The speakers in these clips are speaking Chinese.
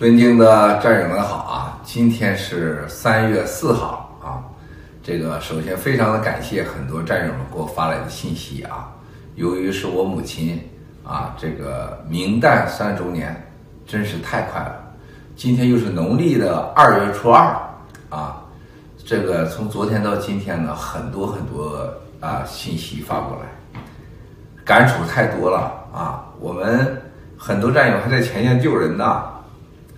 尊敬的战友们好啊！今天是三月四号啊，这个首先非常的感谢很多战友们给我发来的信息啊。由于是我母亲啊，这个明诞三周年，真是太快了。今天又是农历的二月初二啊，这个从昨天到今天呢，很多很多啊信息发过来，感触太多了啊。我们很多战友还在前线救人呢。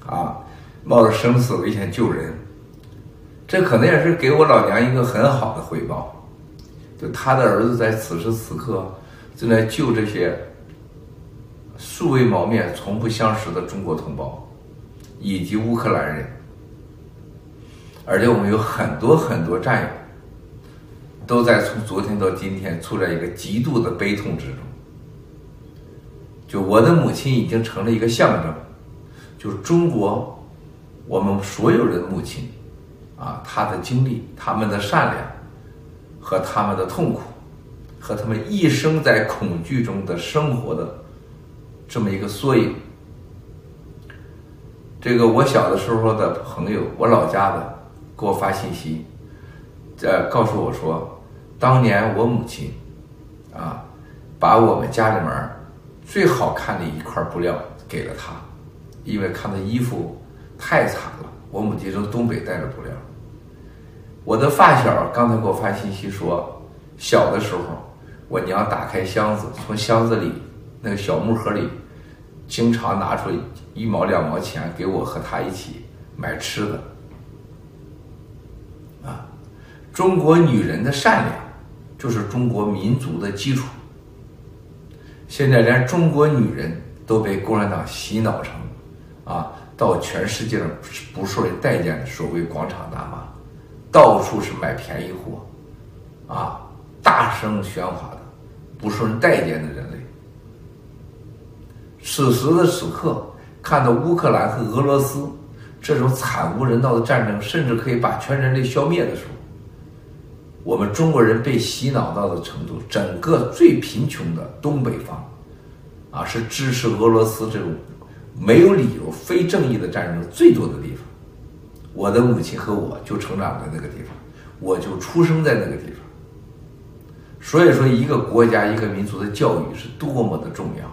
啊，冒着生死危险救人，这可能也是给我老娘一个很好的回报。就他的儿子在此时此刻正在救这些素未谋面、从不相识的中国同胞以及乌克兰人，而且我们有很多很多战友都在从昨天到今天处在一个极度的悲痛之中。就我的母亲已经成了一个象征。就中国，我们所有人的母亲，啊，她的经历、他们的善良，和他们的痛苦，和他们一生在恐惧中的生活的这么一个缩影。这个我小的时候的朋友，我老家的，给我发信息，呃，告诉我说，当年我母亲，啊，把我们家里面最好看的一块布料给了他。因为看他衣服太惨了，我母亲从东北带着布料。我的发小刚才给我发信息说，小的时候我娘打开箱子，从箱子里那个小木盒里，经常拿出一毛两毛钱给我和他一起买吃的。啊，中国女人的善良就是中国民族的基础。现在连中国女人都被共产党洗脑成。啊，到全世界上不受人待见的所谓广场大妈，到处是买便宜货，啊，大声喧哗的，不受人待见的人类。此时的此刻，看到乌克兰和俄罗斯这种惨无人道的战争，甚至可以把全人类消灭的时候，我们中国人被洗脑到的程度，整个最贫穷的东北方，啊，是支持俄罗斯这种。没有理由、非正义的战争最多的地方，我的母亲和我就成长在那个地方，我就出生在那个地方。所以说，一个国家、一个民族的教育是多么的重要。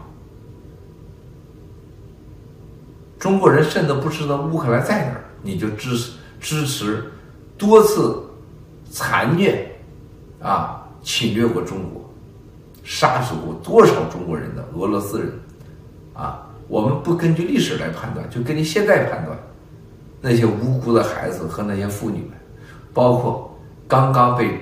中国人甚至不知道乌克兰在哪儿，你就支持支持多次残虐啊侵略过中国，杀死过多少中国人的俄罗斯人啊！我们不根据历史来判断，就根据现在判断，那些无辜的孩子和那些妇女们，包括刚刚被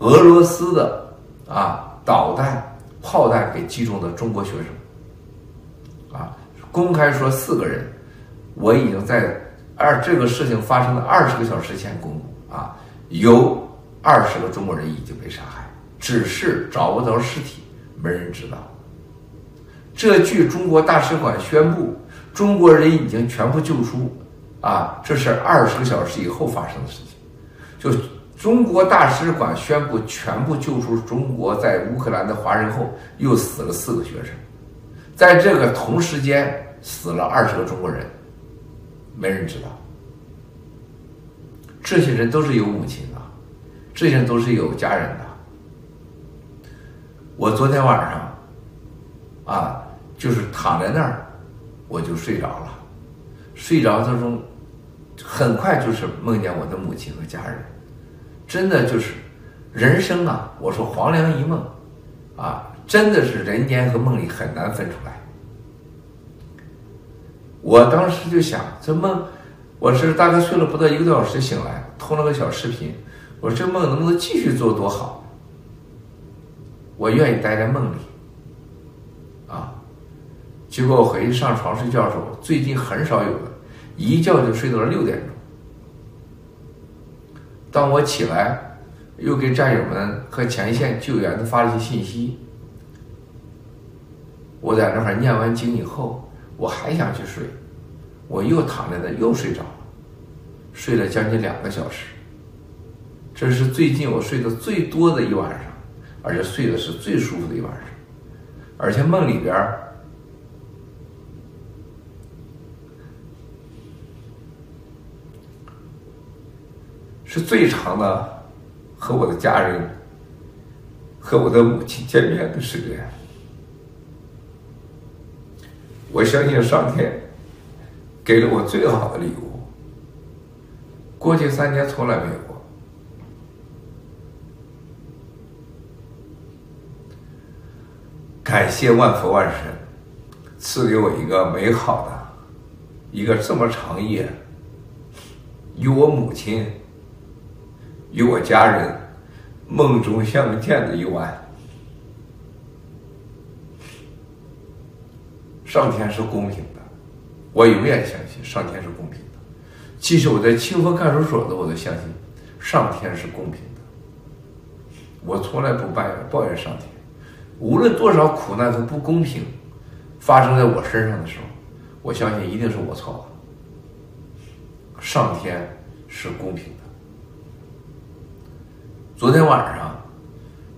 俄罗斯的啊导弹、炮弹给击中的中国学生，啊，公开说四个人，我已经在二这个事情发生的二十个小时前公布啊，有二十个中国人已经被杀害，只是找不着尸体，没人知道。这据中国大使馆宣布，中国人已经全部救出，啊，这是二十个小时以后发生的事情。就中国大使馆宣布全部救出中国在乌克兰的华人后，又死了四个学生，在这个同时间死了二十个中国人，没人知道。这些人都是有母亲的，这些人都是有家人的。我昨天晚上。啊，就是躺在那儿，我就睡着了。睡着之中，很快就是梦见我的母亲和家人。真的就是人生啊！我说黄粱一梦，啊，真的是人间和梦里很难分出来。我当时就想，这梦，我是大概睡了不到一个多小时醒来，通了个小视频。我说这梦能不能继续做多好？我愿意待在梦里。结果我回去上床睡觉的时候，最近很少有的，一觉就睡到了六点钟。当我起来，又给战友们和前线救援的发了一些信息。我在那块念完经以后，我还想去睡，我又躺在那又睡着了，睡了将近两个小时。这是最近我睡得最多的一晚上，而且睡的是最舒服的一晚上，而且梦里边。是最长的和我的家人和我的母亲见面的时间。我相信上天给了我最好的礼物，过去三年从来没有过。感谢万佛万神赐给我一个美好的、一个这么长夜，与我母亲、与我家人梦中相见的一晚。上天是公平的，我永远相信上天是公平的。即使我在清风看守所的，我都相信上天是公平的。我从来不抱怨抱怨上天，无论多少苦难和不公平发生在我身上的时候，我相信一定是我错了。上天是公平的。昨天晚上，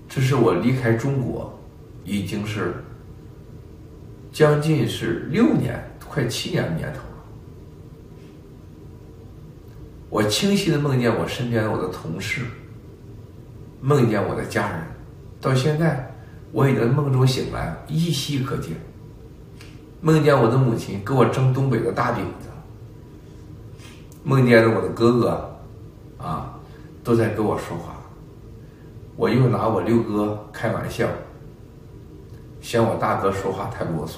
这是我离开中国，已经是。将近是六年，快七年的年头了。我清晰的梦见我身边的我的同事，梦见我的家人，到现在我已经梦中醒来，依稀可见。梦见我的母亲给我蒸东北的大饼子，梦见了我的哥哥，啊，都在跟我说话。我又拿我六哥开玩笑。嫌我大哥说话太啰嗦，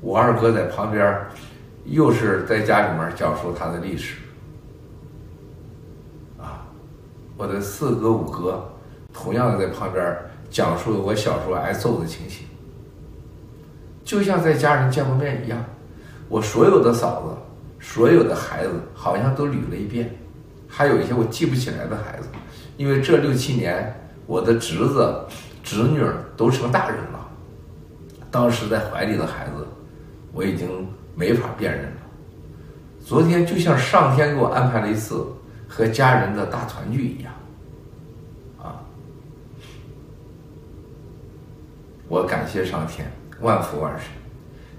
我二哥在旁边，又是在家里面讲述他的历史，啊，我的四哥五哥同样的在旁边讲述我小时候挨揍的情形，就像在家人见过面一样，我所有的嫂子，所有的孩子好像都捋了一遍，还有一些我记不起来的孩子，因为这六七年我的侄子、侄女都成大人了。当时在怀里的孩子，我已经没法辨认了。昨天就像上天给我安排了一次和家人的大团聚一样，啊！我感谢上天，万福万神，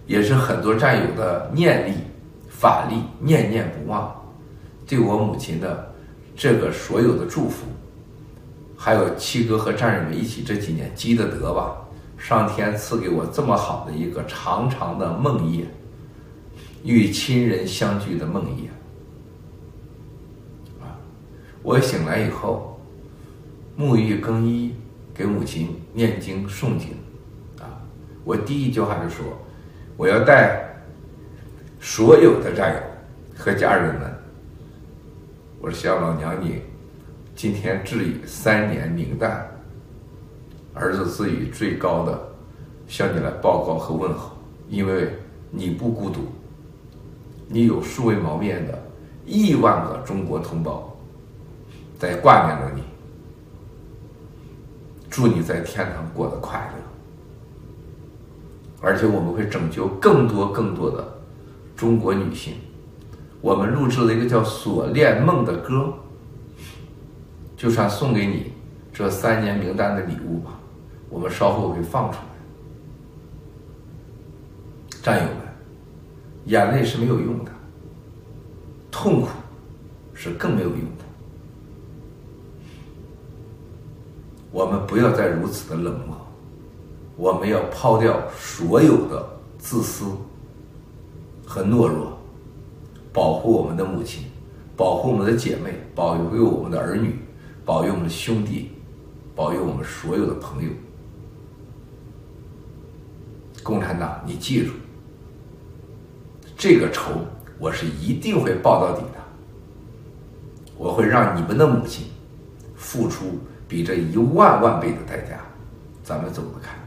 也是很多战友的念力、法力，念念不忘，对我母亲的这个所有的祝福，还有七哥和战友们一起这几年积的德吧。上天赐给我这么好的一个长长的梦夜，与亲人相聚的梦夜。啊，我醒来以后，沐浴更衣，给母亲念经诵经。啊，我第一句话就说，我要带所有的战友和家人们，我说向老娘你，今天致以三年冥诞。儿子自以最高的向你来报告和问候，因为你不孤独，你有素未谋面的亿万个中国同胞在挂念着你。祝你在天堂过得快乐，而且我们会拯救更多更多的中国女性。我们录制了一个叫《锁链梦》的歌，就算送给你这三年名单的礼物吧。我们稍后会放出来，战友们，眼泪是没有用的，痛苦是更没有用的。我们不要再如此的冷漠，我们要抛掉所有的自私和懦弱，保护我们的母亲，保护我们的姐妹，保佑我们的儿女，保佑我们兄弟，保佑我们所有的朋友。共产党，你记住，这个仇我是一定会报到底的。我会让你们的母亲付出比这一万万倍的代价，咱们走得开。